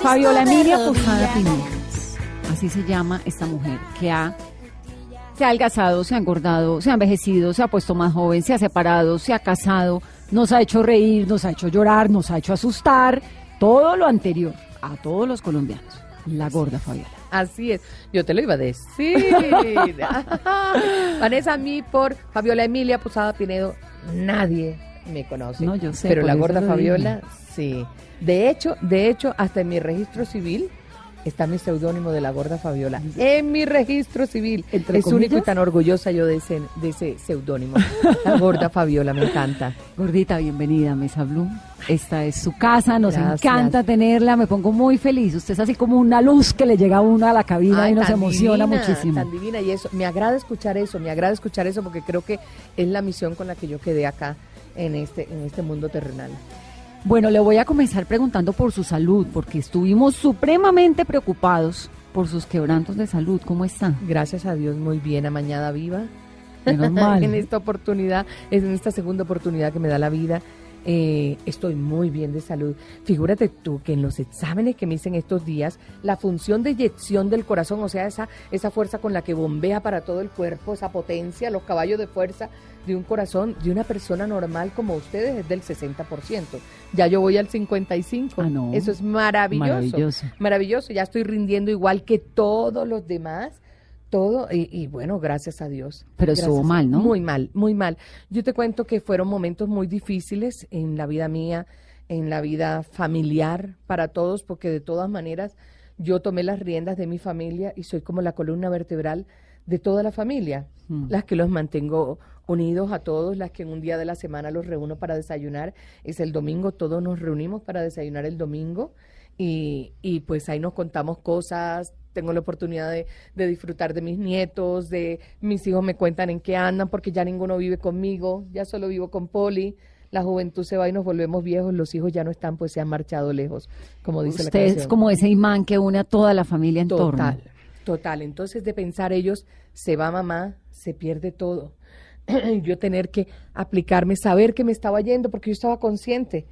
Fabiola Emilia Posada Pinedas, así se llama esta mujer, que ha, se ha adelgazado, se ha engordado, se ha envejecido, se ha puesto más joven, se ha separado, se ha casado, nos ha hecho reír, nos ha hecho llorar, nos ha hecho asustar, todo lo anterior a todos los colombianos. La gorda Fabiola. Así es, yo te lo iba a decir. Vanessa, a mí por Fabiola Emilia Posada Pinedo, nadie me conoce. No, yo sé, Pero la gorda Fabiola, sí. De hecho, de hecho, hasta en mi registro civil está mi seudónimo de la gorda Fabiola. En mi registro civil. ¿Entre es único y comillas? tan orgullosa yo de ese, de ese seudónimo. La gorda Fabiola, me encanta. Gordita, bienvenida a Mesa Blue. Esta es su casa, nos Gracias. encanta tenerla, me pongo muy feliz. Usted es así como una luz que le llega a uno a la cabina Ay, y nos emociona divina, muchísimo. Tan divina y eso, me agrada escuchar eso, me agrada escuchar eso porque creo que es la misión con la que yo quedé acá en este, en este mundo terrenal. Bueno, le voy a comenzar preguntando por su salud, porque estuvimos supremamente preocupados por sus quebrantos de salud. ¿Cómo están? Gracias a Dios, muy bien, amañada viva. Menos mal. en esta oportunidad, en esta segunda oportunidad que me da la vida, eh, estoy muy bien de salud. Figúrate tú que en los exámenes que me hice en estos días, la función de eyección del corazón, o sea, esa, esa fuerza con la que bombea para todo el cuerpo, esa potencia, los caballos de fuerza de un corazón de una persona normal como ustedes es del 60%. Ya yo voy al 55%. Ah, no. Eso es maravilloso. Maravilloso. Maravilloso. Ya estoy rindiendo igual que todos los demás. Todo, y, y bueno, gracias a Dios. Pero estuvo mal, ¿no? Muy mal, muy mal. Yo te cuento que fueron momentos muy difíciles en la vida mía, en la vida familiar para todos, porque de todas maneras yo tomé las riendas de mi familia y soy como la columna vertebral de toda la familia, Mm. las que los mantengo unidos a todos, las que en un día de la semana los reúno para desayunar, es el domingo, todos nos reunimos para desayunar el domingo y, y pues ahí nos contamos cosas, tengo la oportunidad de, de disfrutar de mis nietos, de mis hijos me cuentan en qué andan, porque ya ninguno vive conmigo, ya solo vivo con Poli. La juventud se va y nos volvemos viejos, los hijos ya no están, pues se han marchado lejos, como dice la Usted es canción. como ese imán que une a toda la familia en torno. Total, total. Entonces de pensar ellos, se va mamá, se pierde todo. yo tener que aplicarme, saber que me estaba yendo, porque yo estaba consciente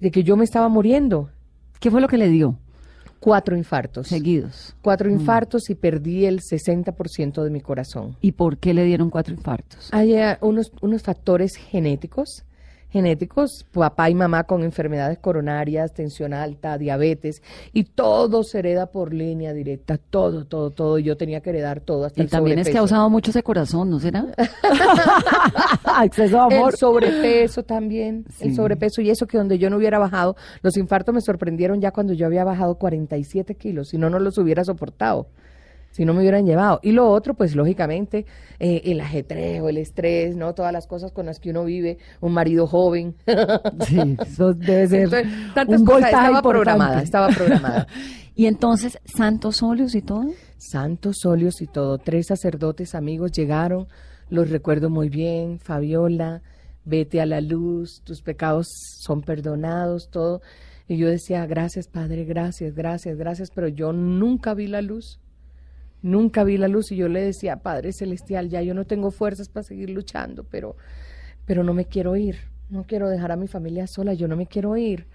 de que yo me estaba muriendo. ¿Qué fue lo que le dio? Cuatro infartos. Seguidos. Cuatro Mm. infartos y perdí el 60% de mi corazón. ¿Y por qué le dieron cuatro infartos? Hay eh, unos, unos factores genéticos, genéticos, papá y mamá con enfermedades coronarias, tensión alta, diabetes, y todo se hereda por línea directa, todo, todo, todo. Yo tenía que heredar todo, hasta Y el también es que ha usado mucho ese corazón, ¿no será? Exceso de amor. El sobrepeso también, el sobrepeso y eso que donde yo no hubiera bajado, los infartos me sorprendieron ya cuando yo había bajado 47 kilos, si no, no los hubiera soportado. Si no me hubieran llevado. Y lo otro, pues lógicamente, eh, el ajetreo, el estrés, ¿no? Todas las cosas con las que uno vive, un marido joven. Sí, eso debe ser Entonces, tantas un cosas, estaba importante. programada, estaba programada. Y entonces, santos óleos y todo. Santos óleos y todo. Tres sacerdotes amigos llegaron, los recuerdo muy bien. Fabiola, vete a la luz, tus pecados son perdonados, todo. Y yo decía, gracias Padre, gracias, gracias, gracias, pero yo nunca vi la luz. Nunca vi la luz y yo le decía, Padre Celestial, ya yo no tengo fuerzas para seguir luchando, pero, pero no me quiero ir. No quiero dejar a mi familia sola, yo no me quiero ir.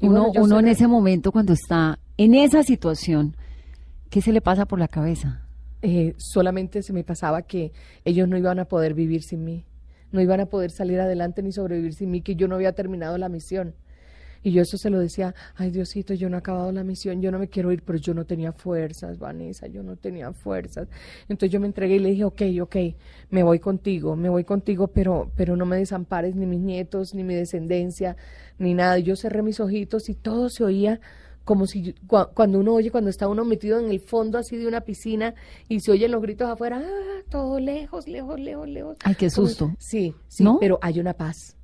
Y Uno, bueno, uno en ese momento, cuando está en esa situación, ¿qué se le pasa por la cabeza? eh, solamente se me pasaba que ellos no iban a poder vivir sin mí, no iban a poder salir adelante ni sobrevivir sin mí, que yo no había terminado la misión. Y yo eso se lo decía, ay Diosito, yo no he acabado la misión, yo no me quiero ir, pero yo no tenía fuerzas, Vanessa, yo no tenía fuerzas. Entonces yo me entregué y le dije, ok, ok, me voy contigo, me voy contigo, pero, pero no me desampares ni mis nietos, ni mi descendencia, ni nada. Y yo cerré mis ojitos y todo se oía como si cuando uno oye, cuando está uno metido en el fondo así de una piscina y se oyen los gritos afuera, ah, todo lejos, lejos, lejos, lejos. Ay, qué Como- susto. Sí, sí, ¿No? pero hay una paz.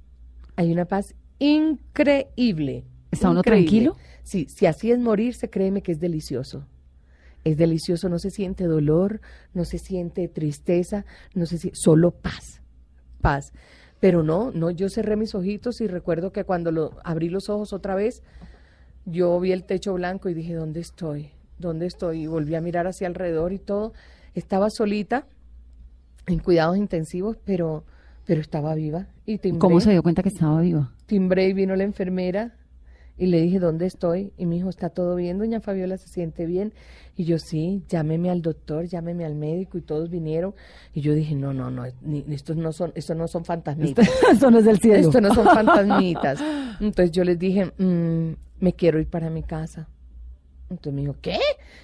Hay una paz increíble. ¿Está uno increíble. tranquilo? Sí, si así es morirse, créeme que es delicioso. Es delicioso, no se siente dolor, no se siente tristeza, no se siente, solo paz, paz. Pero no, no, yo cerré mis ojitos y recuerdo que cuando lo, abrí los ojos otra vez, yo vi el techo blanco y dije, ¿dónde estoy? ¿Dónde estoy? Y volví a mirar hacia alrededor y todo. Estaba solita, en cuidados intensivos, pero, pero estaba viva. Y timbré, ¿Cómo se dio cuenta que estaba viva? timbré y vino la enfermera y le dije, ¿dónde estoy? Y mi hijo, ¿está todo bien? Doña Fabiola se siente bien. Y yo, sí, llámeme al doctor, llámeme al médico y todos vinieron. Y yo dije, no, no, no, ni- estos no son, estos no son fantasmitas. Eso no es del cielo. Esto no son fantasmitas. Entonces yo les dije, "Mm, me quiero ir para mi casa. Entonces me dijo, ¿qué?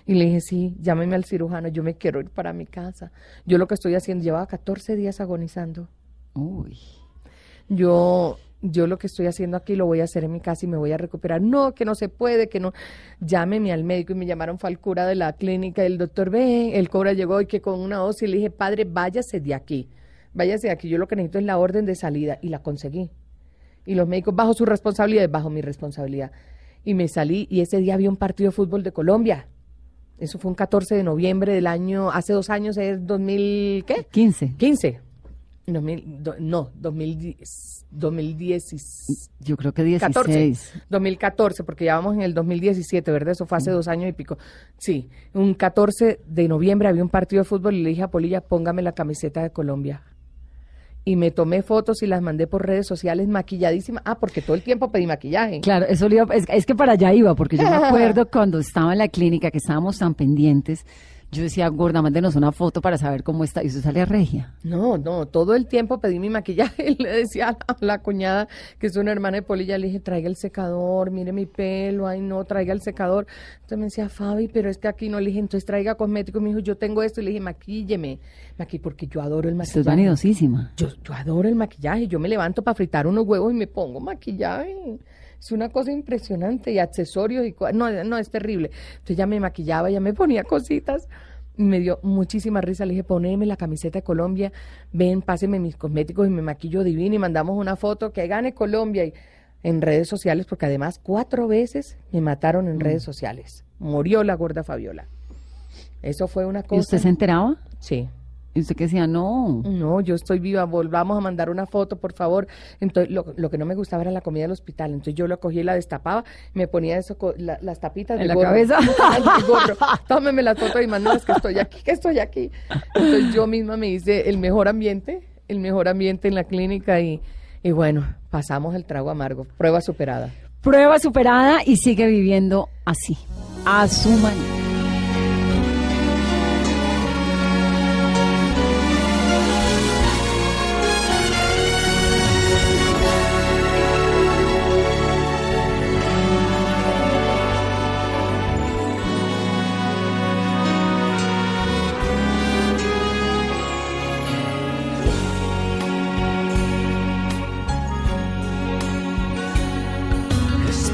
Y le dije, sí, llámeme al cirujano, yo me quiero ir para mi casa. Yo lo que estoy haciendo, llevaba 14 días agonizando. Uy. Yo, yo lo que estoy haciendo aquí lo voy a hacer en mi casa y me voy a recuperar. No, que no se puede, que no. Llámeme al médico y me llamaron, fue al cura de la clínica, el doctor, ve, el cobra llegó y que con una y le dije, padre, váyase de aquí, váyase de aquí, yo lo que necesito es la orden de salida y la conseguí. Y los médicos, bajo su responsabilidad, bajo mi responsabilidad. Y me salí y ese día había un partido de fútbol de Colombia. Eso fue un 14 de noviembre del año, hace dos años, es 2000, ¿qué? 15. 15. 2000, do- no, 2010, 2010, Yo creo que 16. 14, 2014, porque ya vamos en el 2017, ¿verdad? Eso fue hace dos años y pico. Sí, un 14 de noviembre había un partido de fútbol y le dije a Polilla, póngame la camiseta de Colombia. Y me tomé fotos y las mandé por redes sociales maquilladísima. Ah, porque todo el tiempo pedí maquillaje. Claro, eso le iba- es, es que para allá iba, porque yo me acuerdo cuando estaba en la clínica, que estábamos tan pendientes, yo decía, gorda, mándenos una foto para saber cómo está, y eso sale a regia. No, no, todo el tiempo pedí mi maquillaje y le decía a la, a la cuñada, que es una hermana de Polilla, le dije, traiga el secador, mire mi pelo, ay no, traiga el secador. Entonces me decía, Fabi, pero es que aquí no, le dije, entonces traiga cosmético. Y me dijo, yo tengo esto, y le dije, maquílleme, maqui, porque yo adoro el maquillaje. vanidosísima. Yo, yo adoro el maquillaje, yo me levanto para fritar unos huevos y me pongo maquillaje. Es una cosa impresionante y accesorios y no, no es terrible. Entonces ya me maquillaba, ya me ponía cositas. Y me dio muchísima risa. Le dije, poneme la camiseta de Colombia, ven, páseme mis cosméticos y me maquillo divino y mandamos una foto que gane Colombia y en redes sociales, porque además cuatro veces me mataron en redes sociales. Murió la gorda Fabiola. Eso fue una ¿Y cosa. usted se enteraba? Sí. Y usted que decía, no. No, yo estoy viva, volvamos a mandar una foto, por favor. Entonces, lo, lo que no me gustaba era la comida del hospital. Entonces, yo lo cogí y la destapaba, me ponía eso, la- las tapitas ¿En la gorro. cabeza? gorro. Tómeme la foto y mándalas que estoy aquí, que estoy aquí. Entonces, yo misma me hice el mejor ambiente, el mejor ambiente en la clínica y, y bueno, pasamos el trago amargo. Prueba superada. Prueba superada y sigue viviendo así, a su manera.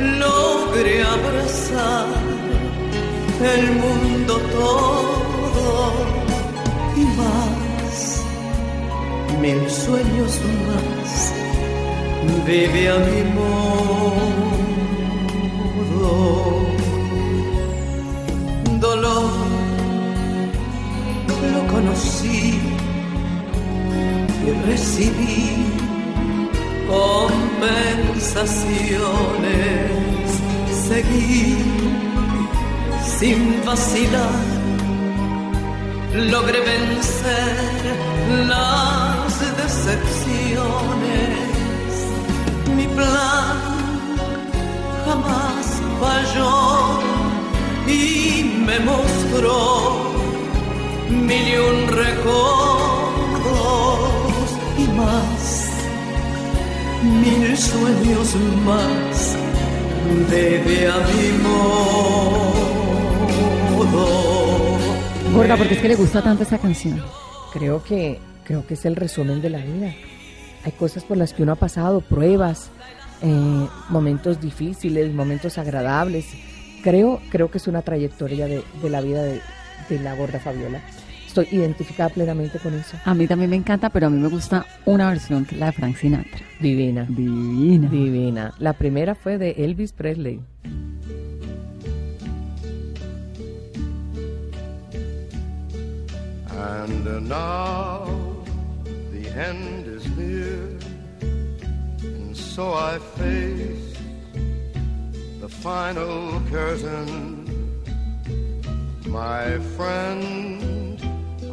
logré abrazar el mundo todo y más, mil sueños más, vive a mi modo. Dolor, lo conocí y recibí compensaciones, seguí sin vacilar, logré vencer las decepciones. Mi plan jamás falló y me mostró mil y un sueños más, debe mi modo. Gorda, porque es que le gusta tanto esta canción. Creo que, creo que es el resumen de la vida. Hay cosas por las que uno ha pasado, pruebas, eh, momentos difíciles, momentos agradables. Creo, creo que es una trayectoria de, la vida de la gorda Fabiola. Estoy identificada plenamente con eso. A mí también me encanta, pero a mí me gusta una versión que es la de Frank Sinatra. Divina. Divina. Divina. La primera fue de Elvis Presley. And now the end is near, and so I face the final curtain. My friend,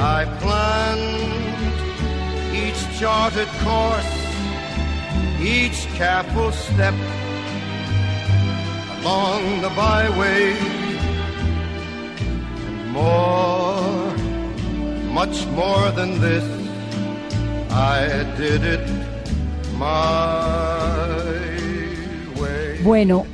I planned each charted course, each careful step along the byway and more, much more than this. I did it my way. Bueno,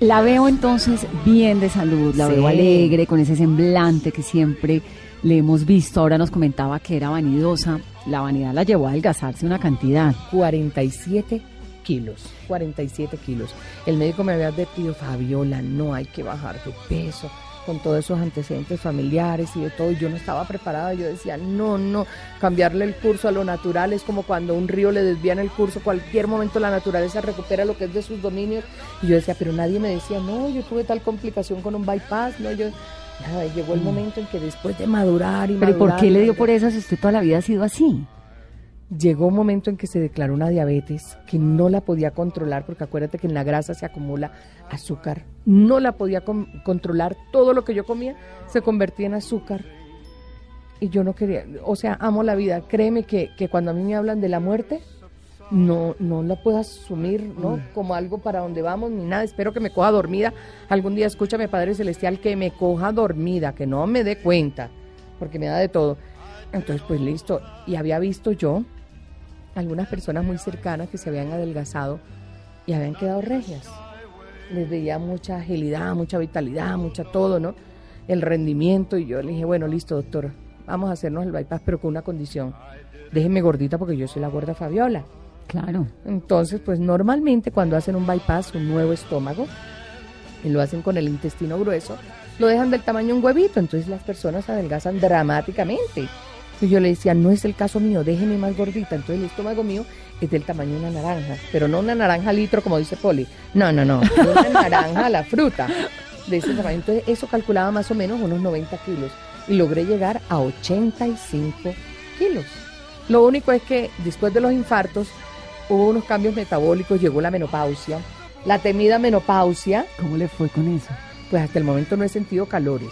la veo entonces bien de salud, la Sí. veo alegre, con ese semblante que siempre le hemos visto. Ahora nos comentaba que era vanidosa. La vanidad la llevó a adelgazarse una cantidad. 47 kilos. 47 kilos. El médico me había advertido, Fabiola, no hay que bajar de peso con todos esos antecedentes familiares y de todo. y Yo no estaba preparada. Yo decía, no, no, cambiarle el curso a lo natural es como cuando un río le desvían el curso. Cualquier momento la naturaleza recupera lo que es de sus dominios. Y yo decía, pero nadie me decía, no, yo tuve tal complicación con un bypass. No, yo. Nada, llegó el momento en que después de madurar y Pero ¿y por qué le dio por eso si usted toda la vida ha sido así? Llegó un momento en que se declaró una diabetes que no la podía controlar, porque acuérdate que en la grasa se acumula azúcar. No la podía con- controlar. Todo lo que yo comía se convertía en azúcar. Y yo no quería, o sea, amo la vida. Créeme que, que cuando a mí me hablan de la muerte, no, no la puedo asumir, ¿no? Como algo para donde vamos ni nada. Espero que me coja dormida. Algún día escúchame, Padre Celestial, que me coja dormida, que no me dé cuenta, porque me da de todo. Entonces, pues listo. Y había visto yo algunas personas muy cercanas que se habían adelgazado y habían quedado regias. Les veía mucha agilidad, mucha vitalidad, mucha todo, ¿no? El rendimiento. Y yo le dije, bueno, listo, doctor, vamos a hacernos el bypass, pero con una condición. Déjeme gordita porque yo soy la gorda Fabiola. Claro. Entonces, pues normalmente cuando hacen un bypass, un nuevo estómago, y lo hacen con el intestino grueso, lo dejan del tamaño de un huevito, entonces las personas adelgazan dramáticamente. Y yo le decía, no es el caso mío, déjeme más gordita. Entonces el estómago mío es del tamaño de una naranja, pero no una naranja litro como dice Poli. No, no, no, una naranja, la fruta de ese tamaño. Entonces eso calculaba más o menos unos 90 kilos y logré llegar a 85 kilos. Lo único es que después de los infartos hubo unos cambios metabólicos, llegó la menopausia, la temida menopausia, ¿Cómo le fue con eso? pues hasta el momento no he sentido calores.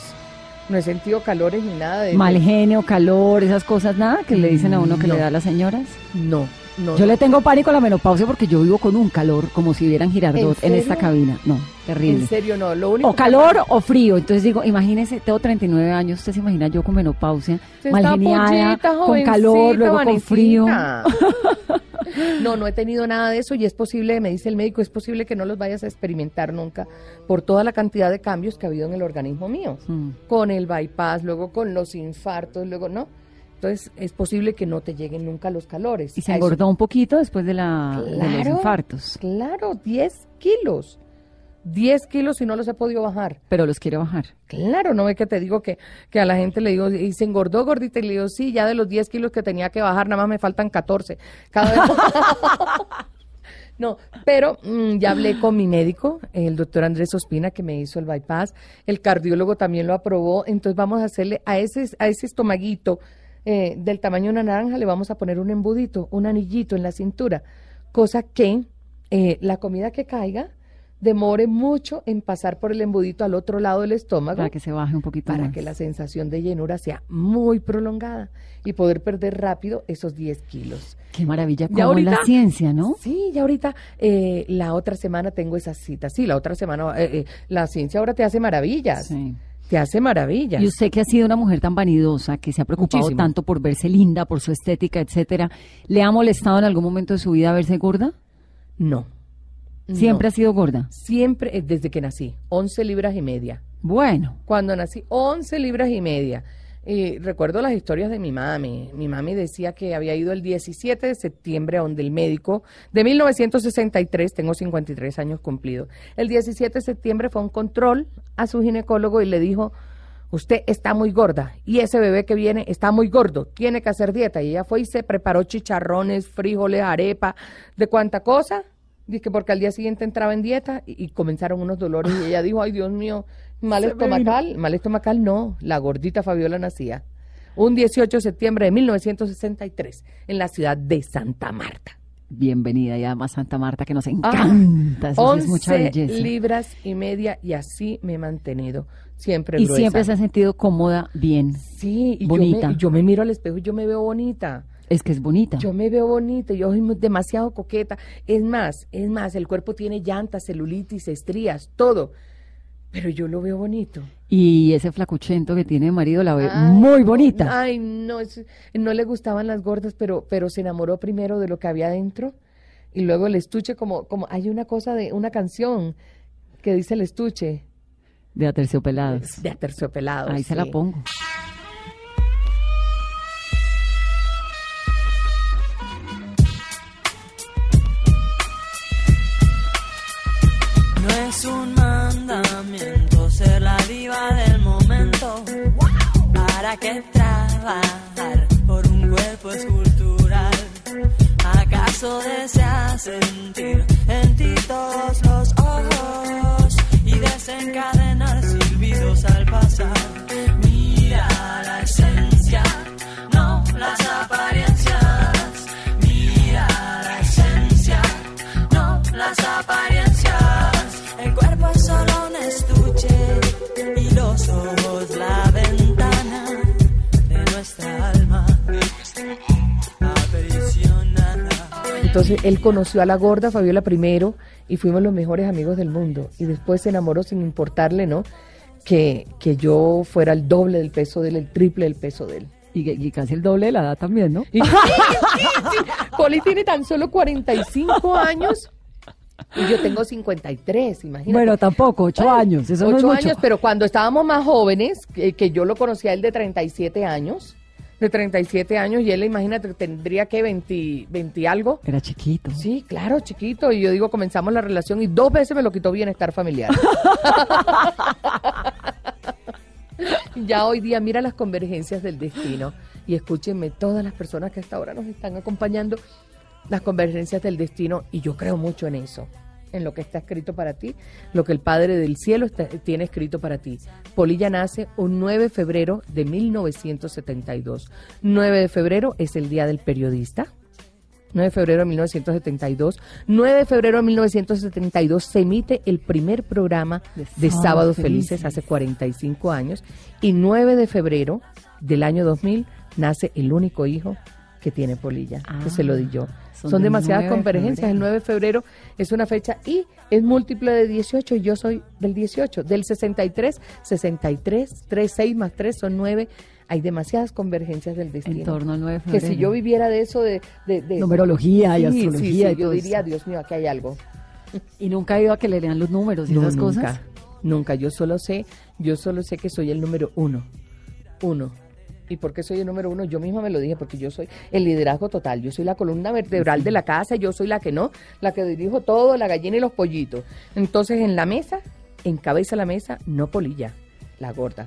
No he sentido calores ni nada de Mal genio, calor, esas cosas, nada que le dicen a uno que No. le da a las señoras. No, no. Yo le tengo pánico a la menopausia porque yo vivo con un calor como si vieran Girardot ¿En en, esta cabina. No, terrible. En serio no, lo único O calor o frío. Entonces digo, imagínese, tengo 39 años, usted se imagina yo con menopausia, Usted mal está geniada, pollita, con calor, luego con frío. No, no he tenido nada de eso y es posible, me dice el médico, es posible que no los vayas a experimentar nunca por toda la cantidad de cambios que ha habido en el organismo mío. Mm. Con el bypass, luego con los infartos, luego no. Entonces es posible que no te lleguen nunca los calores. Y se engordó un poquito después de, la, de los infartos, Claro, 10 kilos. 10 kilos y no los he ppodido bajar. pero los quiere bajar. Claro, no ve que te digo que, que a la gente le digo, y se engordó gordita, y le digo, sí, ya de los 10 kilos que tenía que bajar, nada más me faltan 14. Cada vez... no, pero mm, ya hablé con mi médico, el doctor Andrés Ospina, que me hizo el bypass, el cardiólogo también lo aprobó, entonces vamos a hacerle a ese, a ese estomaguito eh, del tamaño de una naranja, le vamos a poner un embudito, un anillito en la cintura, cosa que eh, la comida que caiga demore mucho en pasar por el embudito al otro lado del estómago Para que se baje un poquito para más. que la sensación de llenura sea muy prolongada y poder perder rápido esos 10 kilos. Qué maravilla, como la ciencia, ¿no? Sí, ya ahorita eh, la otra semana tengo esa cita. Sí, la otra semana eh, eh, la ciencia ahora te hace maravillas. Sí. Te hace maravillas. Y usted que ha sido una mujer tan vanidosa, que se ha preocupado Muchísimo. tanto por verse linda, por su estética, etcétera, ¿le ha molestado en algún momento de su vida verse gorda? No. Siempre No. ha sido gorda. Siempre, eh, desde que nací, 11 libras y media. Bueno, Cuando nací, 11 libras y media. Y recuerdo las historias de mi mami. Mi mami decía que había ido el 17 de septiembre a donde el médico de 1963, tengo 53 años cumplidos. El 17 de septiembre fue a un control a su ginecólogo y le dijo, usted está muy gorda y ese bebé que viene está muy gordo, tiene que hacer dieta. Y ella fue y se preparó chicharrones, frijoles, arepa, de cuánta cosa. Dice porque al día siguiente entraba en dieta y, y comenzaron unos dolores y ella dijo, ay Dios mío, mal estomacal, mal estomacal no, la gordita Fabiola nacía un 18 de septiembre de 1963 en la ciudad de Santa Marta. bienvenida y además Santa Marta, que nos encanta. Eso sí es mucha 11 belleza. libras y media y así me he mantenido siempre Y gruesa. siempre se ha sentido cómoda, bien. Sí, y bonita. Yo, me, yo me miro al espejo y yo me veo bonita. Es que es bonita. Yo me veo bonita, yo soy demasiado coqueta. Es más, es más, el cuerpo tiene llantas, celulitis, estrías, todo. Pero yo lo veo bonito. Y ese flacuchento que tiene marido la ve Ay, muy bonita. Ay, no, es- no le gustaban las gordas, pero, pero se enamoró primero de lo que había adentro. Y luego el estuche, como, como hay una cosa de una canción que dice el estuche De aterciopelados. de aterciopelado. Ahí se la pongo. ¿Para qué trabajar por un cuerpo escultural? ¿Acaso deseas sentir en ti todos los ojos y desencadenar silbidos al pasar? Mira la esencia, Entonces él conoció a la gorda Fabiola primero y fuimos los mejores amigos del mundo. Y después se enamoró sin importarle, ¿no? Que, que yo fuera el doble del peso de él, el triple del peso de él. Y, y casi el doble de la edad también, ¿no? Y- sí, sí, sí. Poli tiene tan solo 45 años y yo tengo 53, imagínate. Bueno, tampoco, ocho Bueno, años. Eso no es mucho. años, pero cuando estábamos más jóvenes, que, que yo lo conocí a él de 37 años, de 37 años y él, imagínate, tendría que 20, 20 y algo. Era chiquito. Sí, claro, chiquito. Y yo digo, comenzamos la relación y dos veces me lo quitó bienestar familiar. ya hoy día, mira las convergencias del destino. Y escúchenme, todas las personas que hasta ahora nos están acompañando, las convergencias del destino. Y yo creo mucho en eso, en lo que está escrito para ti, lo que el Padre del Cielo está- tiene escrito para ti. Polilla nace un 9 de febrero de 1972. 9 de febrero es el Día del Periodista. 9 de febrero de 1972. 9 de febrero de 1972 se emite el primer programa De de Sábado Sábados Felices. Felices hace 45 años. Y 9 de febrero del año 2000 nace el único hijo que tiene Polilla, que se lo di yo. Son Son, demasiadas 9 de convergencias. El febrero. 9 de febrero es una fecha y es múltiple de 18 y yo soy del 18. Del 63, 63, 3, 6 más 3 son 9. Hay demasiadas convergencias del destino. En torno al 9 de Que febrero. si yo viviera de eso, de... de- de- Numerología y Sí, astrología sí, sí, y yo todo diría, eso. Dios mío, aquí hay algo. Y nunca ha ido a que le lean los números y No, esas nunca, cosas. nunca. Yo solo sé, yo solo sé que soy el número uno. Uno. ¿Y por qué soy el número uno? Yo misma me lo dije, porque yo soy el liderazgo total. Yo soy la columna vertebral de la casa, yo soy la que no, la que dirijo todo, la gallina y los pollitos. Entonces, en la mesa, encabeza la mesa, no polilla, la gorda.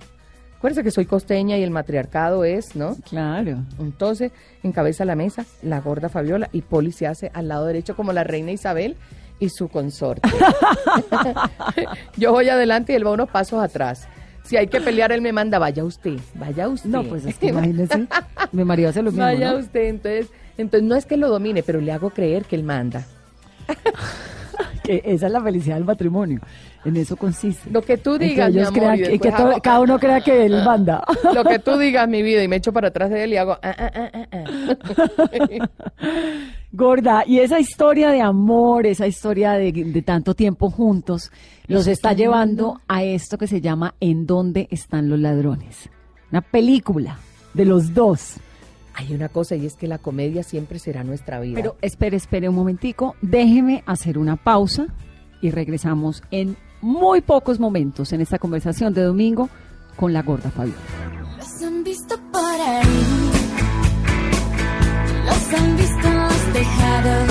Acuérdense que soy costeña y el matriarcado es, ¿no? Claro. Entonces, encabeza la mesa la gorda Fabiola y Poli se hace al lado derecho como la reina Isabel y su consorte. Yo voy adelante y él va unos pasos atrás. Si hay que pelear, él me manda, vaya usted, vaya usted. No, pues es que imagínese. Mi marido hace lo mismo. Vaya ¿no? usted, entonces, entonces no es que lo domine, pero le hago creer que él manda. Que esa es la felicidad del matrimonio. En eso consiste. Lo que tú digas, mi amor, y que- y después que todo- hago- cada uno crea que él manda. Lo que tú digas, mi vida, y me echo para atrás de él y hago... ah, ah, ah, ah, ah. Gorda, y esa historia de amor, esa historia de, de tanto tiempo juntos, los está llevando a esto que se llama ¿En dónde están los ladrones? Una película de los dos. Hay una cosa y es que la comedia siempre será nuestra vida. Pero espere, espere un momentico, déjeme hacer una pausa y regresamos en muy pocos momentos en esta conversación de domingo con la gorda Fabiola. Los han visto por ahí, los han visto los tejados,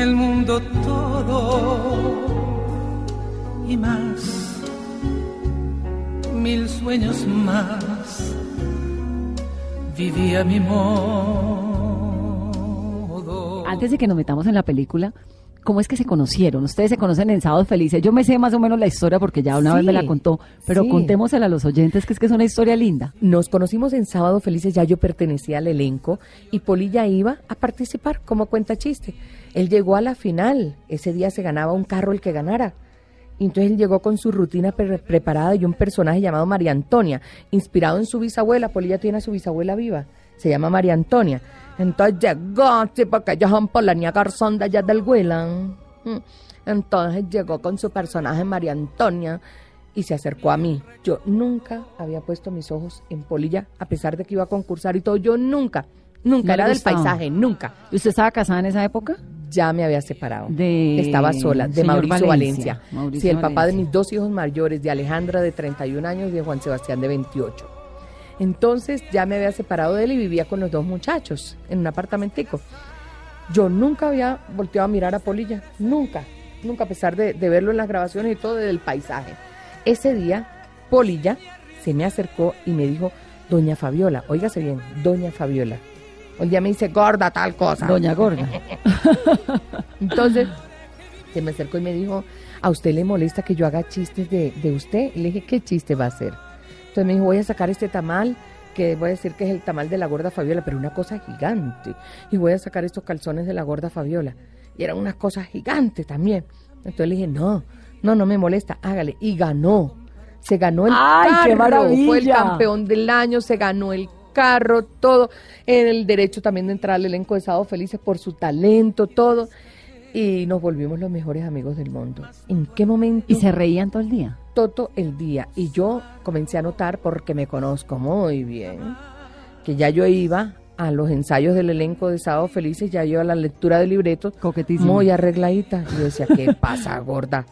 el mundo todo y más, mil sueños más, viví a mi modo. Antes de que nos metamos en la película, ¿cómo es que se conocieron? Ustedes se conocen en Sábados Felices. Yo me sé más o menos la historia porque ya una vez me la contó, pero sí. contémosela a los oyentes que es que es una historia linda. Nos conocimos en Sábado Felices, ya yo pertenecía al elenco y Polilla iba a participar como cuenta chiste. Él llegó a la final, ese día se ganaba un carro el que ganara. Entonces él llegó con su rutina pre- preparada y un personaje llamado María Antonia, inspirado en su bisabuela. Polilla tiene a su bisabuela viva, se llama María Antonia. Entonces llegó, sí, porque ellos son Polonia Garzón de allá del Huelan. Mm. Entonces llegó con su personaje María Antonia y se acercó a mí. Yo nunca había puesto mis ojos en Polilla, a pesar de que iba a concursar y todo. Yo nunca, nunca, ¿No le era del paisaje, nunca. ¿Y ¿Usted estaba casada en esa época? Ya me había separado. De Estaba sola, de señor Mauricio Valencia. Valencia. Mauricio sí, el papá de mis dos hijos mayores, de Alejandra de 31 años y de Juan Sebastián de 28. Entonces ya me había separado de él y vivía con los dos muchachos en un apartamentico. Yo nunca había volteado a mirar a Polilla, nunca. nunca a pesar de, de verlo en las grabaciones y todo del paisaje. Ese día, Polilla se me acercó y me dijo, Doña Fabiola, óigase bien, Doña Fabiola. Un día me dice, gorda tal cosa. Doña Gorda. Entonces, se me acercó y me dijo, ¿a usted le molesta que yo haga chistes de, de usted? Y le dije, ¿qué chiste va a hacer? Entonces me dijo, voy a sacar este tamal, que voy a decir que es el tamal de la gorda Fabiola, pero una cosa gigante. Y voy a sacar estos calzones de la gorda Fabiola. Y eran unas cosas gigantes también. Entonces le dije, no, no, no me molesta, hágale. Y ganó. Se ganó el ¡Ay, qué carro. Fue el campeón del año, se ganó el carro, todo. El derecho también de entrar al elenco de Sábado Felices por su talento, todo. Y nos volvimos los mejores amigos del mundo. ¿En qué momento? Y se reían todo el día. todo el día. Y yo comencé a notar, porque me conozco muy bien, que ya yo iba a los ensayos del elenco de Sábado Felices, ya yo a la lectura de libretos, muy arregladita. Y yo decía, ¿qué pasa, gorda?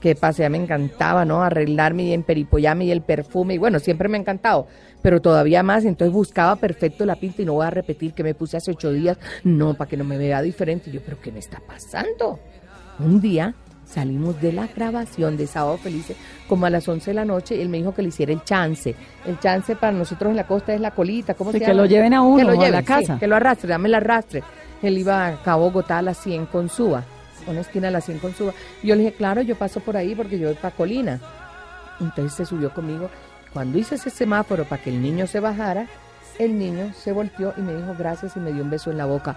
¿Qué pasa? Ya me encantaba, ¿no? Arreglarme y emperifollarme y el perfume. Y bueno, siempre me ha encantado, pero todavía más. Entonces buscaba perfecto la pinta y no voy a repetir que me puse hace ocho días. No, para que no me vea diferente. Y yo, ¿pero qué me está pasando? Un día salimos de la grabación de Sábado Felices como a las 11 de la noche y él me dijo que le hiciera el chance. El chance para nosotros en la costa es la colita, ¿cómo Sí, se que llama? lo lleven a uno Que lo o a lleven, la sí, casa. que lo arrastre, dame el arrastre. Él iba acá a Bogotá a las 100 con Suba, una esquina de las 100 con Suba. Yo le dije, claro, yo paso por ahí porque yo voy para Colina. Entonces se subió conmigo. Cuando hice ese semáforo para que el niño se bajara, el niño se volteó y me dijo gracias y me dio un beso en la boca.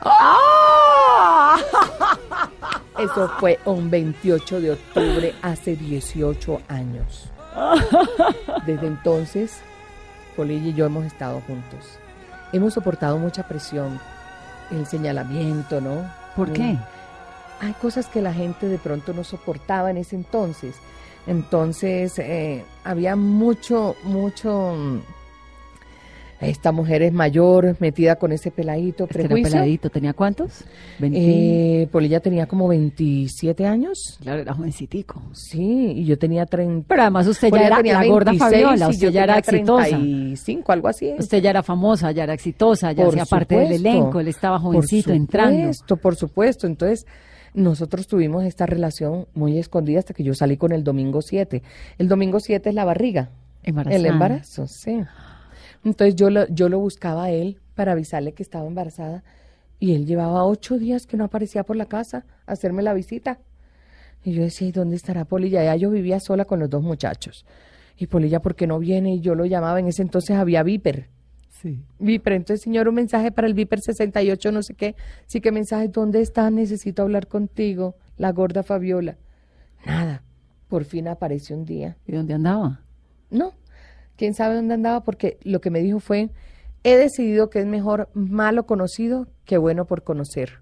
Eso fue un 28 de octubre hace 18 años. Desde entonces, Polilla y yo hemos estado juntos. Hemos soportado mucha presión, el señalamiento, ¿no? ¿Por qué? Hay cosas que la gente de pronto no soportaba en ese entonces. Entonces, eh, había mucho, mucho... mm, Esta mujer es mayor, metida con ese peladito, Este era peladito. ¿Tenía cuántos? 20. Eh, Polilla tenía como 27 años. Claro, era jovencitico. Sí, y yo tenía 30. Pero además usted ya Polilla era la gorda 26 Fabiola, usted yo ya era exitosa. 35, algo así. Usted ya era famosa, ya era exitosa, ya Por hacía parte del elenco, él estaba jovencito por entrando. supuesto, Por supuesto, entonces nosotros tuvimos esta relación muy escondida hasta que yo salí con el domingo 7. El domingo 7 es la barriga, Embarazada. el embarazo, sí. Entonces yo lo, yo lo buscaba a él para avisarle que estaba embarazada y él llevaba ocho días que no aparecía por la casa a hacerme la visita. Y yo decía, ¿y dónde estará Polilla? Ya yo vivía sola con los dos muchachos. Y Polilla, ¿por qué no viene? Y yo lo llamaba, en ese entonces había Viper. Sí. Viper, entonces señor, un mensaje para el Viper 68, no sé qué. Sí, qué mensaje, ¿dónde está? Necesito hablar contigo, la gorda Fabiola. Nada, por fin apareció un día. ¿Y dónde andaba? No, quién sabe dónde andaba, porque lo que me dijo fue, he decidido que es mejor malo conocido que bueno por conocer.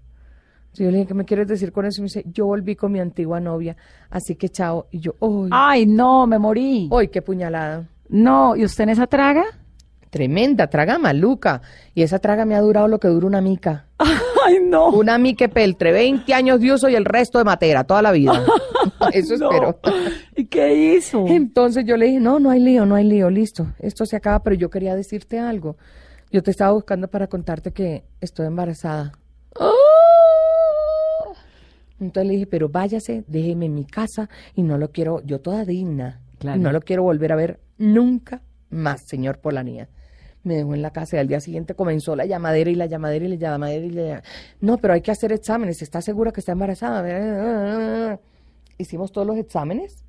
Yo le dije, ¿qué me quieres decir con eso? Y me dice, yo volví con mi antigua novia, así que chao. Y yo, ¡ay! Ay, no, me morí. ¡Ay, qué puñalada! No, ¿y usted en esa traga? Tremenda, traga maluca. Y esa traga me ha durado lo que dura una mica. Ay, no. Una mica peltre, 20 años de uso y el resto de matera, toda la vida. Eso No. espero. ¿Y qué hizo? Entonces yo le dije, no, no hay lío, no hay lío, listo. Esto se acaba, pero yo quería decirte algo. Yo te estaba buscando para contarte que estoy embarazada. Entonces le dije, pero váyase, déjeme en mi casa y no lo quiero, yo toda digna, Claro. y no lo quiero volver a ver nunca más, señor Polanía. Me dejó en la casa y al día siguiente comenzó la llamadera y la llamadera y la llamadera y la llamadera. No, pero hay que hacer exámenes, ¿está segura que está embarazada? Hicimos todos los exámenes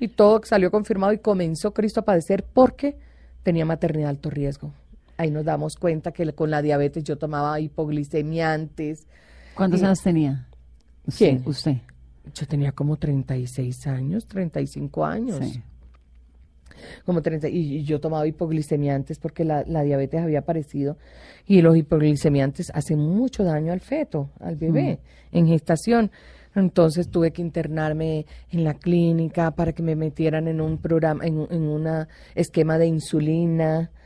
y todo salió confirmado y comenzó Cristo a padecer porque tenía maternidad de alto riesgo. Ahí nos damos cuenta que con la diabetes yo tomaba hipoglicemiantes. ¿Cuántos Y- años tenía? ¿Quién? Usted. Yo tenía como 36 años, 35 años. Sí. Como 30, y, y yo tomaba hipoglicemiantes porque la, la diabetes había aparecido y los hipoglicemiantes hacen mucho daño al feto, al bebé, en gestación. Entonces tuve que internarme en la clínica para que me metieran en un programa, en, un- en una esquema de insulina mm,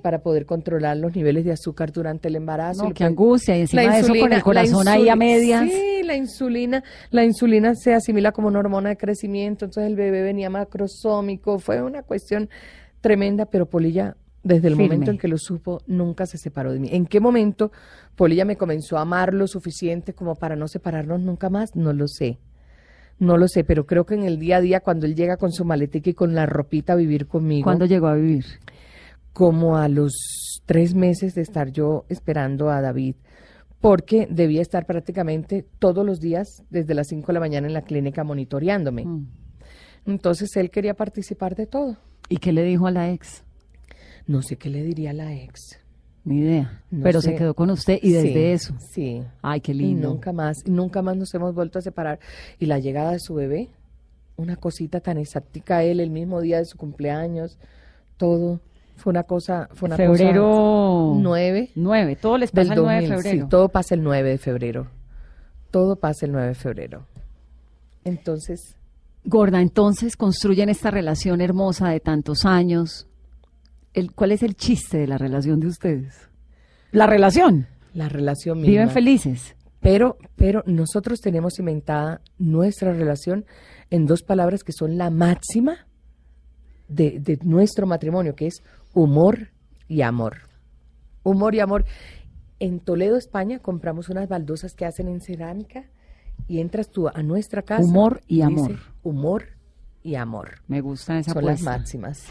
para poder controlar los niveles de azúcar durante el embarazo. No, qué angustia. Y encima de eso con el corazón ahí a medias. Sí, la insulina, la insulina se asimila como una hormona de crecimiento, entonces el bebé venía macrosómico, fue una cuestión tremenda, pero Polilla, desde el Firme. momento en que lo supo, nunca se separó de mí. ¿En qué momento Polilla me comenzó a amar lo suficiente como para no separarnos nunca más? No lo sé. No lo sé, pero creo que en el día a día, cuando él llega con su maletica y con la ropita a vivir conmigo, ¿Cuándo llegó a vivir? Como a los tres meses de estar yo esperando a David, porque debía estar prácticamente todos los días desde las 5 de la mañana en la clínica monitoreándome. Mm. Entonces él quería participar de todo. ¿Y qué le dijo a la ex? No sé qué le diría a la ex. Ni idea. No Pero sé. se quedó con usted y desde Sí, eso. Sí. Ay, qué Y lindo. nunca más, y nunca más nos hemos vuelto a separar. Y la llegada de su bebé, una cosita tan exactica a él, el mismo día de su cumpleaños, todo. Fue una cosa, fue una febrero cosa nueve 9. Todo les pasa el 9 de 2000, febrero. Sí, todo pasa el 9 de febrero. Todo pasa el 9 de febrero. Entonces, Gorda, entonces construyen esta relación hermosa de tantos años. El, ¿Cuál es el chiste de la relación de ustedes? La relación. la relación misma. Viven felices. Pero, pero nosotros tenemos cimentada nuestra relación en dos palabras que son la máxima de, de nuestro matrimonio, que es humor y amor. Humor y amor. En Toledo, España, compramos unas baldosas que hacen en cerámica y entras tú a nuestra casa. Humor y dice amor. Humor y amor. Me gusta esa Son las máximas.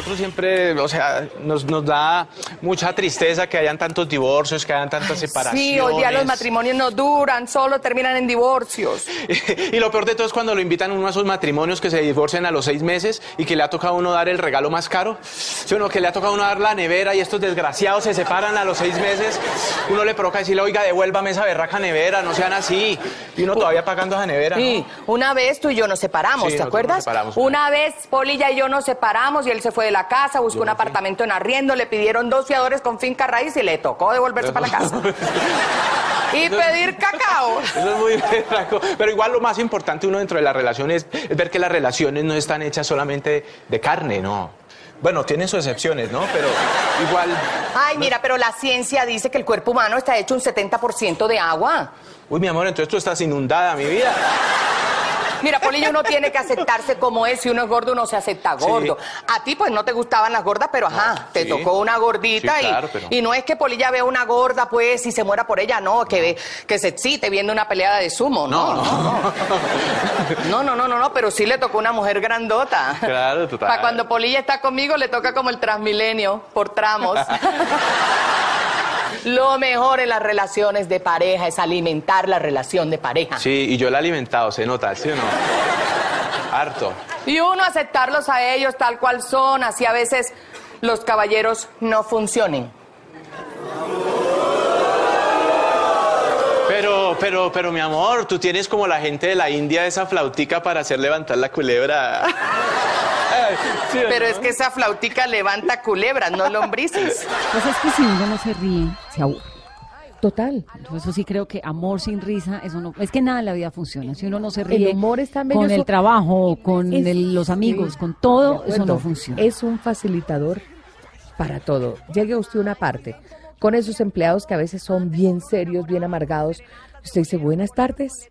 Nosotros siempre, o sea, nos, nos da mucha tristeza que hayan tantos divorcios, que hayan tantas separaciones. Sí, hoy día los matrimonios no duran, solo terminan en divorcios. Y lo peor de todo es cuando lo invitan uno a esos matrimonios que se divorcian a los seis meses y que le ha tocado a uno dar el regalo más caro. ¿Sí o no? Que le ha tocado a uno dar la nevera y estos desgraciados se separan a los seis meses. Uno le provoca decirle, oiga, devuélvame esa berraca nevera, no sean así. Y uno todavía pagando esa nevera. ¿no? Sí, una vez tú y yo nos separamos, Sí, ¿te acuerdas? nos separamos. Una vez Polilla y yo nos separamos y él se fue de la casa, buscó un apartamento en arriendo, le pidieron dos fiadores con finca raíz y le tocó devolverse para la casa. y pedir cacao. Eso es muy berraco. Pero igual lo más importante uno dentro de la relación es, es ver que las relaciones no están hechas solamente de carne, no. Bueno, tienen sus excepciones, ¿no? Pero igual... Ay, mira, pero la ciencia dice que el cuerpo humano está hecho un 70% de agua. Uy, mi amor, entonces tú estás inundada, mi vida. Mira, Polilla, uno tiene que aceptarse como es. Si uno es gordo, uno se acepta gordo. A ti, pues, no te gustaban las gordas, pero ajá, te sí. tocó una gordita Sí, y, claro, pero- y no es que Polilla vea una gorda, pues, y se muera por ella, no, que, ve- que se excite viendo una pelea de sumo. No, no, no. No, no, no, no, no, pero sí le tocó una mujer grandota. Claro, total. Para cuando Polilla está conmigo, le toca como el transmilenio, por tramos. Lo mejor en las relaciones de pareja es alimentar la relación de pareja. Sí, y yo la he alimentado, se nota, ¿sí o no? Harto. Y uno aceptarlos a ellos tal cual son, así a veces los caballeros no funcionen. Pero, pero, pero, mi amor, tú tienes como la gente de la India esa flautica para hacer levantar la culebra. Ay, ¿sí o Pero no? es que esa flautica levanta culebras, no lombrices. Pues es que si uno no se ríe, se aburre. Total. Yo eso sí creo que amor sin risa, eso no, es que nada en la vida funciona. Si uno no se ríe El humor es tan con el trabajo, con Es- el- los amigos, con todo, eso no funciona. Es un facilitador para todo. Llegue usted a una parte con esos empleados que a veces son bien serios, bien amargados. Usted dice, buenas tardes.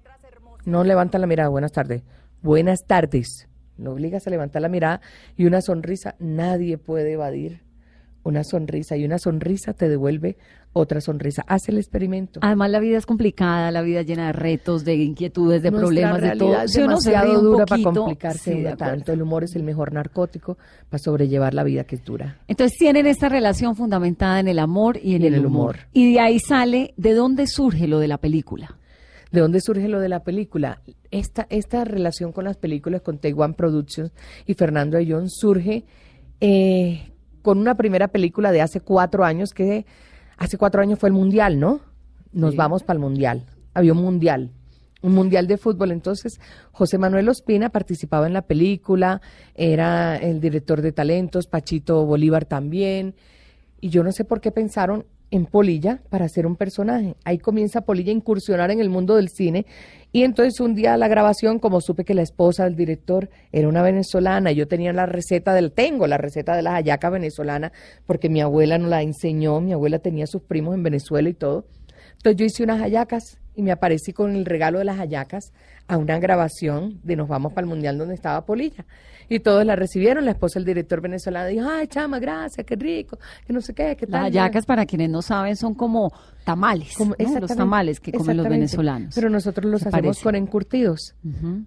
No levantan la mirada, buenas tardes. Buenas tardes. Lo obligas a levantar la mirada y una sonrisa. Nadie puede evadir una sonrisa y una sonrisa te devuelve otra sonrisa. Haz el experimento. Además la vida es complicada, la vida llena de retos, de inquietudes, de Nuestra problemas, de todo. es Si uno se demasiado un dura para complicarse sí, tanto. El humor es el mejor narcótico para sobrellevar la vida que es dura. Entonces tienen esta relación fundamentada en el amor y en, Y el, el humor. humor. Y de ahí sale, ¿de dónde surge lo de la película? ¿De dónde surge lo de la película? Esta, esta relación con las películas con Taiwan Productions y Fernando Ayón surge eh, con una primera película de hace cuatro años, que hace cuatro años fue el Mundial, ¿no? Nos vamos para el Mundial. Había un Mundial, un Mundial de fútbol. Entonces, José Manuel Ospina participaba en la película, era el director de talentos, Pachito Bolívar también. Y yo no sé por qué pensaron en Polilla para hacer un personaje. Ahí comienza Polilla a incursionar en el mundo del cine. Y entonces un día la grabación, como supe que la esposa del director era una venezolana, yo tenía la receta del, tengo la receta de la hallaca venezolana, porque mi abuela nos la enseñó, mi abuela tenía sus primos en Venezuela y todo. Entonces yo hice unas hallacas y me aparecí con el regalo de las hallacas a una grabación de Nos vamos para el Mundial donde estaba Polilla. Y todos la recibieron, la esposa del director venezolano dijo, ay, chama, gracias, qué rico, que no sé qué, qué tal. Las hallacas, para quienes no saben, son como tamales, Como- ¿no? los tamales que comen los venezolanos. Pero nosotros los hacemos con encurtidos.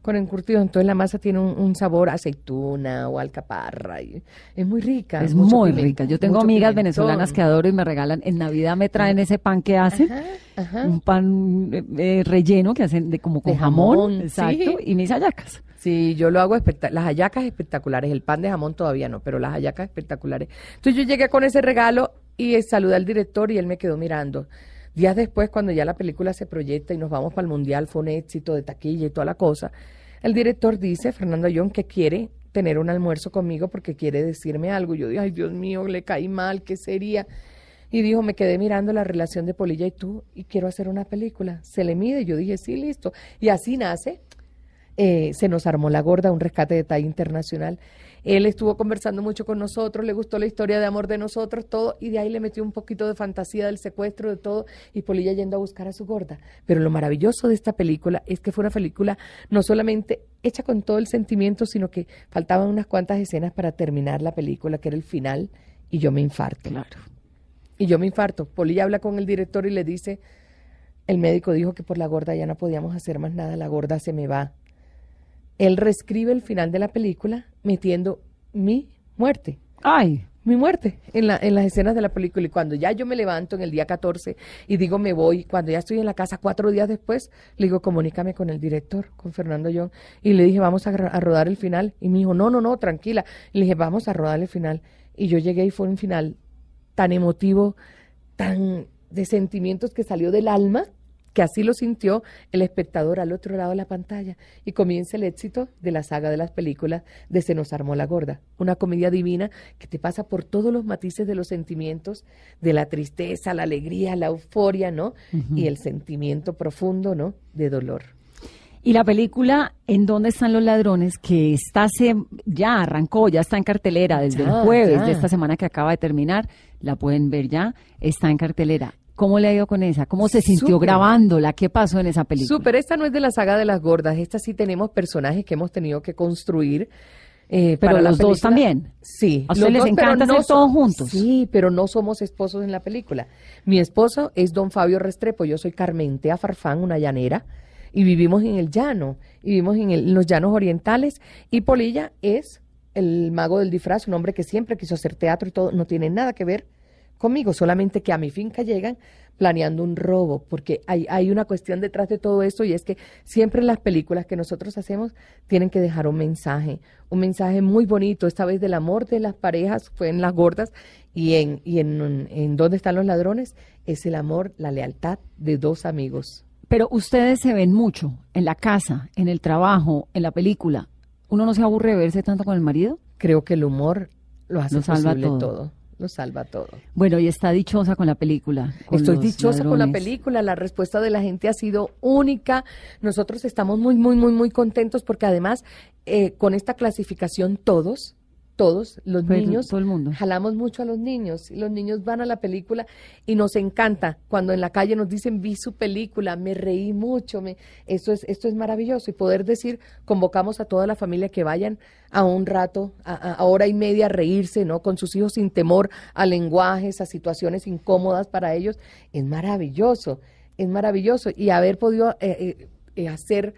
Con encurtidos. Entonces la masa tiene un, un sabor a aceituna o alcaparra. y es muy rica. Es muy rica. Yo tengo amigas pimentón. venezolanas que adoro y me regalan. En Navidad me traen ese pan que hacen. Ajá, ajá. Un pan eh, eh, relleno que hacen de como con De jamón, jamón, exacto, sí. y mis hallacas. Sí, yo lo hago. Las hallacas espectaculares. El pan de jamón todavía no, pero las hallacas espectaculares. Entonces yo llegué con ese regalo y saludé al director y él me quedó mirando. Días después, cuando ya la película se proyecta y nos vamos para el mundial, fue un éxito de taquilla y toda la cosa. El director dice, Fernando Ayón, que quiere tener un almuerzo conmigo porque quiere decirme algo. Yo dije, ay Dios mío, le caí mal, ¿qué sería? Y dijo, me quedé mirando la relación de Polilla y tú y quiero hacer una película. Se le mide. Yo dije, sí, listo. Y así nace eh, se nos armó la gorda, un rescate de talla internacional. Él estuvo conversando mucho con nosotros, le gustó la historia de amor de nosotros, todo, y de ahí le metió un poquito de fantasía del secuestro, de todo, y Polilla yendo a buscar a su gorda. Pero lo maravilloso de esta película es que fue una película no solamente hecha con todo el sentimiento, sino que faltaban unas cuantas escenas para terminar la película, que era el final, y yo me infarto. Claro. Y yo me infarto. Polilla habla con el director y le dice, el médico dijo que por la gorda ya no podíamos hacer más nada, la gorda se me va. Él reescribe el final de la película metiendo mi muerte, Ay, mi muerte en, la, en las escenas de la película. Y cuando ya yo me levanto en el día 14 y digo me voy, cuando ya estoy en la casa cuatro días después, le digo comunícame con el director, con Fernando Young. Y le dije vamos a, a rodar el final. Y me dijo no, no, no, tranquila. Y le dije vamos a rodar el final. Y yo llegué y fue un final tan emotivo, tan de sentimientos que salió del alma, que así lo sintió el espectador al otro lado de la pantalla. Y comienza el éxito de la saga de las películas de Se nos armó la gorda, una comedia divina que te pasa por todos los matices de los sentimientos, de la tristeza, la alegría, la euforia, ¿no? Y el sentimiento profundo, ¿no? De dolor. Y la película ¿En dónde están los ladrones? que está se, ya arrancó, ya está en cartelera desde Ya, el jueves ya. de esta semana que acaba de terminar, la pueden ver ya, está en cartelera. ¿Cómo le ha ido con esa? ¿Cómo se sintió grabándola? ¿Qué pasó en esa película? Súper, esta no es de la saga de las gordas, esta sí tenemos personajes que hemos tenido que construir. eh, Pero para los dos también. Sí. ¿A los ustedes les dos, encanta no hacer so- todo juntos? Sí, pero no somos esposos en la película. Mi esposo es don Fabio Restrepo, yo soy Carmentea Farfán, una llanera, y vivimos en el llano, y vivimos en, el- en los llanos orientales, y Polilla es el mago del disfraz, un hombre que siempre quiso hacer teatro y todo, no tiene nada que ver conmigo, solamente que a mi finca llegan planeando un robo, porque hay, hay una cuestión detrás de todo esto y es que siempre las películas que nosotros hacemos tienen que dejar un mensaje, un mensaje muy bonito, esta vez del amor de las parejas, fue en Las Gordas, y en, y en, en ¿Dónde están los ladrones? Es el amor, la lealtad de dos amigos. Pero ustedes se ven mucho en la casa, en el trabajo, en la película. ¿Uno no se aburre de verse tanto con el marido? Creo que el humor lo hace Lo salva posible todo. todo. Lo salva todo. Bueno, y está dichosa con la película. con Estoy dichosa con la película, la respuesta de la gente ha sido única. Nosotros estamos muy, muy, muy, muy contentos porque además eh, con esta clasificación todos, todos los niños, todo el mundo. jalamos mucho a los niños los niños van a la película y nos encanta cuando en la calle nos dicen vi su película, me reí mucho, me, esto es, esto es maravilloso y poder decir, convocamos a toda la familia que vayan a un rato, a, hora y media a reírse, ¿no? Con sus hijos sin temor a lenguajes, a situaciones incómodas para ellos, es maravilloso, es maravilloso y haber podido eh, eh, eh, hacer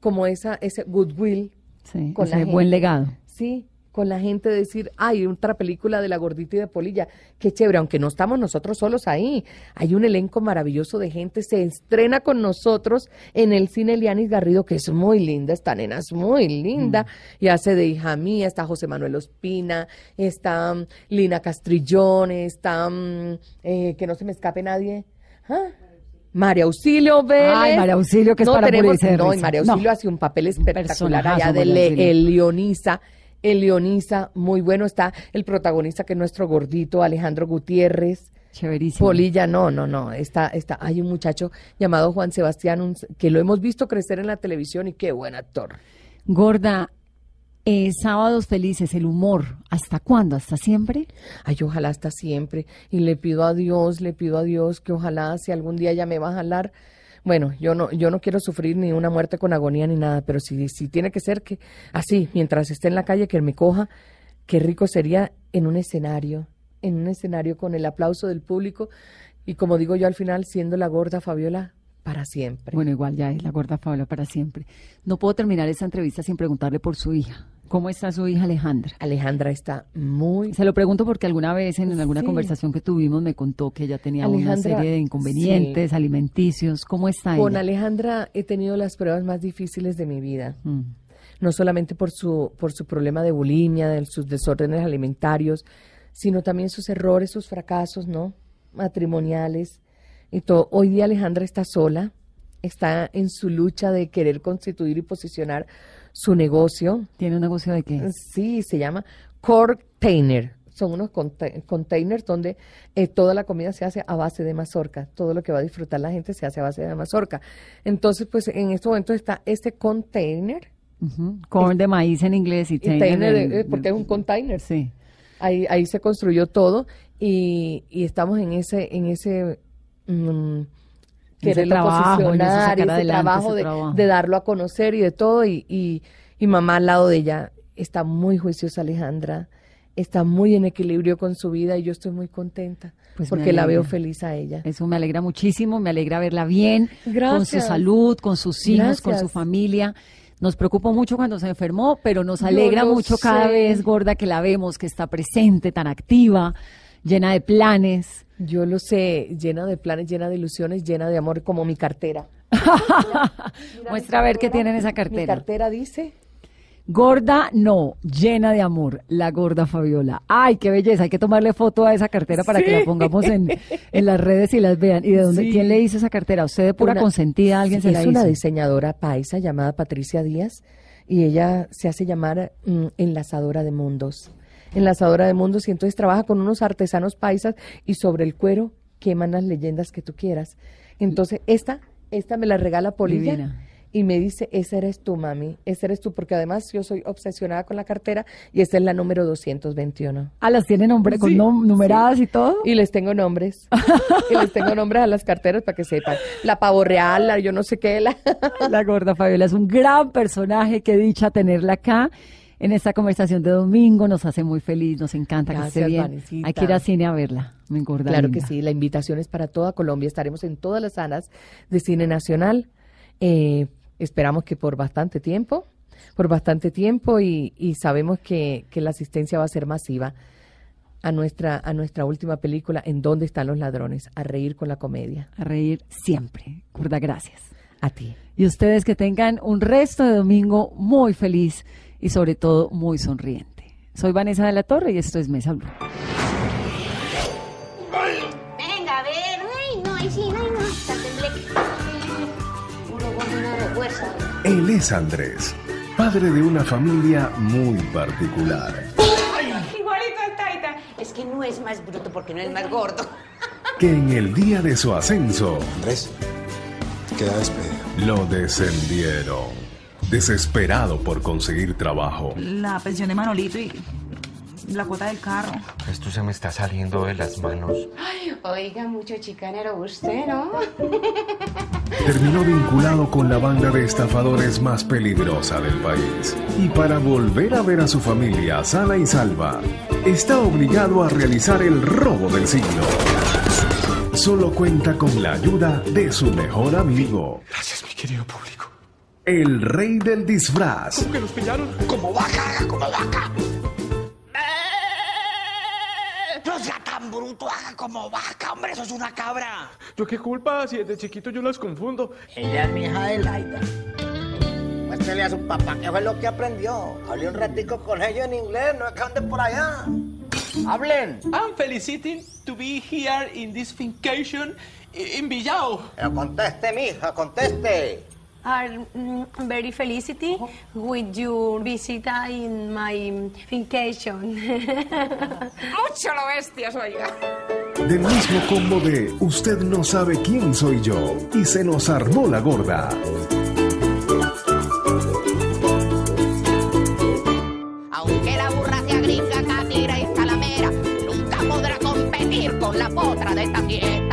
como esa, ese goodwill Sí, con la ese buen legado. Sí, con la gente decir, ay, otra película de la gordita y de Polilla, qué chévere, aunque no estamos nosotros solos ahí, hay un elenco maravilloso de gente, se estrena con nosotros en el cine Lianis Garrido, que es muy linda, esta nena es muy linda, Mm. y hace de hija mía, está José Manuel Ospina, está mm, Lina Castrillón, está, mm, eh, que no se me escape nadie, ¿Ah? María Auxilio Vélez. Ay, María Auxilio, que es no para tenemos, No, y. María No. Auxilio hace un papel espectacular allá de Leonisa. El Leonisa, muy bueno está el protagonista que es nuestro gordito Alejandro Gutiérrez. Chéverísimo. Polilla, no, no, no, está, está, hay un muchacho llamado Juan Sebastián un- que lo hemos visto crecer en la televisión y qué buen actor. Gorda, eh, sábados felices, el humor, ¿hasta cuándo? ¿Hasta siempre? Ay, ojalá hasta siempre. Y le pido a Dios, le pido a Dios que ojalá si algún día ya me va a jalar, Bueno, yo no, yo no quiero sufrir ni una muerte con agonía ni nada, pero si, si tiene que ser que así, mientras esté en la calle, que me coja, qué rico sería en un escenario, en un escenario con el aplauso del público y como digo yo al final, siendo la gorda Fabiola para siempre. Bueno, igual ya es la gorda Fabiola para siempre. No puedo terminar esta entrevista sin preguntarle por su hija. ¿Cómo está su hija Alejandra? Alejandra está muy... Se lo pregunto porque alguna vez en, alguna Sí. conversación que tuvimos me contó que ella tenía una Alejandra, serie de inconvenientes alimenticios. ¿Cómo está Con ella? Alejandra he tenido las pruebas más difíciles de mi vida. Mm. no solamente por su, por su problema de bulimia, de sus desórdenes alimentarios, sino también sus errores, sus fracasos, ¿no? Matrimoniales y todo. Hoy día Alejandra está sola, está en su lucha de querer constituir y posicionar su negocio. ¿Tiene un negocio de qué? Sí, se llama Container. Son unos containers donde eh, toda la comida se hace a base de mazorca. Todo lo que va a disfrutar la gente se hace a base de mazorca. Entonces, pues en este momento está este container. Corn de maíz en inglés y y tainer tainer, en- eh, porque es un container. Sí. Ahí, ahí se construyó todo y, y estamos en ese, en ese mm, quererlo trabajo, posicionar, ese adelante trabajo ese de, trabajo. de darlo a conocer y de todo. Y, y, y mamá al lado de ella está muy juiciosa Alejandra, está muy en equilibrio con su vida y yo estoy muy contenta Pues porque la veo feliz a ella. Eso me alegra muchísimo, me alegra verla bien, con su salud, con sus hijos, con su familia. Nos preocupó mucho cuando se enfermó, pero nos alegra mucho cada vez, gorda, que la vemos, que está presente, tan activa, llena de planes. Yo lo sé, llena de planes, llena de ilusiones, llena de amor, como mi cartera. Muestra a ver qué tiene en esa Mi cartera. cartera dice Gorda, no, llena de amor, la gorda Fabiola. Ay, qué belleza, hay que tomarle foto a esa cartera para que la pongamos en, en las redes y las vean. ¿Y de dónde? Sí. ¿Quién le hizo esa cartera? ¿Usted de pura Una- consentida? ¿Alguien Sí, se la es hizo? una diseñadora paisa llamada Patricia Díaz y ella se hace llamar mm, enlazadora de mundos. Enlazadora de mundos y entonces trabaja con unos artesanos paisas y sobre el cuero queman las leyendas que tú quieras. Entonces esta, esta me la regala Polilla Divina. y me dice, esa eres tú, mami, esa eres tú, porque además yo soy obsesionada con la cartera y esta es la número 221. Ah, las tiene nombre, con Sí, nom- numeradas y todo. Y les tengo nombres. y les tengo nombres a las carteras para que sepan. La pavo real, la yo no sé qué, la... La gorda Fabiola es un gran personaje, qué dicha tenerla acá en esta conversación de domingo, nos hace muy feliz, nos encanta que esté bien. Vanesita. Hay que ir al cine a verla, me engorda. Claro que sí, la invitación es para toda Colombia. Estaremos en todas las salas de cine nacional. Eh, esperamos que por bastante tiempo, por bastante tiempo y, y sabemos que, que la asistencia va a ser masiva a nuestra, a nuestra última película, ¿En dónde están los ladrones? A reír con la comedia. A reír siempre. Gorda, gracias. A ti. Y ustedes que tengan un resto de domingo muy feliz y sobre todo muy sonriente. Soy Vanessa de la Torre y esto es Mesa Blue. Venga, a ver. Ay, no, ahí sí, ay, no. Está tembleque. Puro de fuerza. Él es Andrés, padre de una familia muy particular. Igualito al Taita. Es que no es más bruto porque no es más gordo. que en el día de su ascenso Andrés, queda despedido. lo descendieron. Desesperado por conseguir trabajo, La pensión de Manolito y la cuota del carro. Esto se me está saliendo de las manos. Ay, oiga, mucho chicanero usted, ¿no? terminó vinculado con la banda de estafadores más peligrosa del país. Y para volver a ver a su familia sana y salva, está obligado a realizar el robo del siglo. Solo cuenta con la ayuda de su mejor amigo, Gracias, mi querido público. El rey del disfraz. que los pillaron? Como vaca, como vaca. No sea tan bruto, haga como vaca, hombre, eso es una cabra. ¿Yo qué culpa? Si desde chiquito yo las confundo. Ella es mi hija de Laida. Muéstrele a su papá qué fue lo que aprendió. Hablé un ratico con ella en inglés, no es que ande por allá. Hablen. I'm felicitating to be here in this vacation in Villao. Pero conteste, mija, conteste. Are mm, very felicity with your visit in my vacation. Mucho lo bestias, oiga. Del mismo combo de Usted no sabe quién soy yo y se nos armó la gorda. Aunque la burra sea gringa, catira y salamera, nunca podrá competir con la potra de esta tierra.